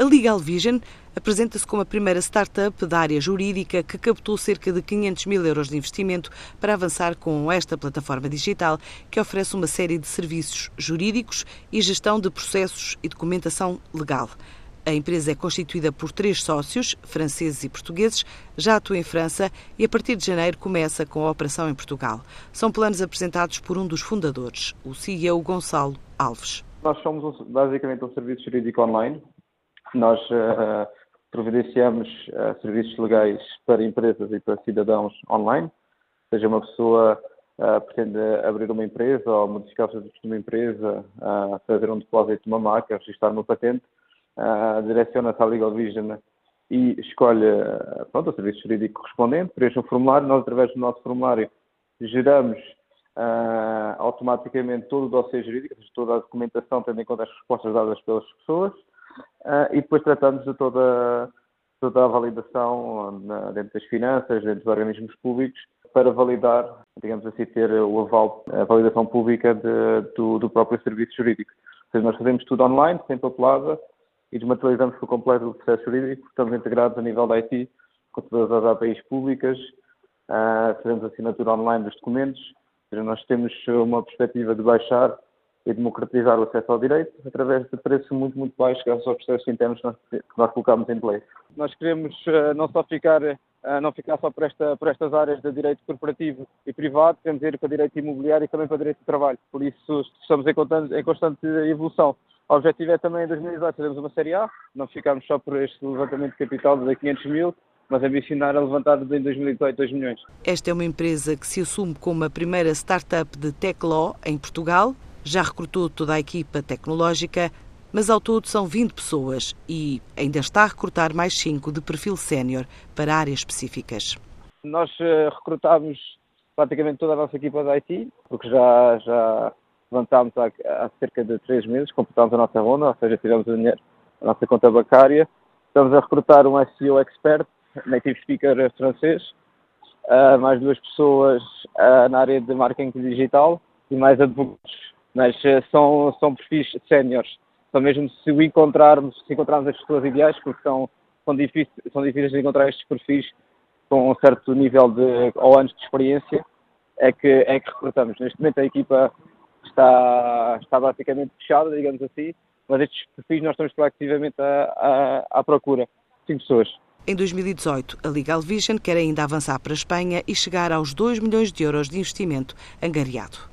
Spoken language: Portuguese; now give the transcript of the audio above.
A Legal Vision apresenta-se como a primeira startup da área jurídica que captou cerca de 500 mil euros de investimento para avançar com esta plataforma digital que oferece uma série de serviços jurídicos e gestão de processos e documentação legal. A empresa é constituída por três sócios, franceses e portugueses, já atua em França e a partir de janeiro começa com a operação em Portugal. São planos apresentados por um dos fundadores, o CEO Gonçalo Alves. Nós somos basicamente um serviço jurídico online. Nós uh, providenciamos uh, serviços legais para empresas e para cidadãos online. Seja uma pessoa uh, pretende abrir uma empresa ou modificar os serviços de uma empresa, fazer um depósito de uma marca, registrar uma patente, direciona-se à Legal Vision e escolhe pronto, o serviço jurídico correspondente, preenche um formulário. Nós, através do nosso formulário, geramos automaticamente todo o dossiê jurídico, toda a documentação, tendo em conta as respostas dadas pelas pessoas, uh, e depois tratamos de toda, toda a validação na, dentro das finanças, dentro dos organismos públicos, para validar, digamos assim, ter o aval, a validação pública de, do, do, próprio serviço jurídico. Ou seja, nós fazemos tudo online, sem papelada, e desmaterializamos por completo o processo jurídico, estamos integrados a nível da IT, com todas as APIs públicas, uh, fazemos assinatura online dos documentos, seja, nós temos uma perspectiva de baixar e democratizar o acesso ao direito através de preços muito, muito baixos, graças aos processos internos que nós, que nós colocamos em play. Nós queremos uh, não só ficar, uh, não ficar só por, esta, por estas áreas de direito corporativo e privado, queremos ir para direito imobiliário e também para direito de trabalho. Por isso estamos em constante, em constante evolução. O objetivo é também em 2018 fazermos uma série A, não ficarmos só por este levantamento de capital de 500 mil, mas ambicionar a levantar em 2018 2 milhões. Esta é uma empresa que se assume como a primeira startup de tech law em Portugal. Já recrutou toda a equipa tecnológica, mas ao todo são 20 pessoas e ainda está a recrutar mais 5 de perfil sénior para áreas específicas. Nós uh, recrutámos praticamente toda a nossa equipa de IT, porque já, já levantámos há, há cerca de 3 meses, completámos a nossa ronda, ou seja, tiramos o dinheiro da nossa conta bancária. Estamos a recrutar um SEO expert native speaker francês, uh, mais duas pessoas uh, na área de marketing digital e mais advogados. Mas uh, são, são perfis séniores. Só mesmo se encontrarmos, se encontrarmos as pessoas ideais, porque são, são, difíceis, são difíceis de encontrar estes perfis com um certo nível de, ou anos de experiência, é que, é que recrutamos. Neste momento a equipa está, está basicamente fechada, digamos assim, mas estes perfis nós estamos proativamente à, à, à procura. Cinco pessoas. Em 2018, a Legal Vision quer ainda avançar para a Espanha e chegar aos 2 milhões de euros de investimento angariado.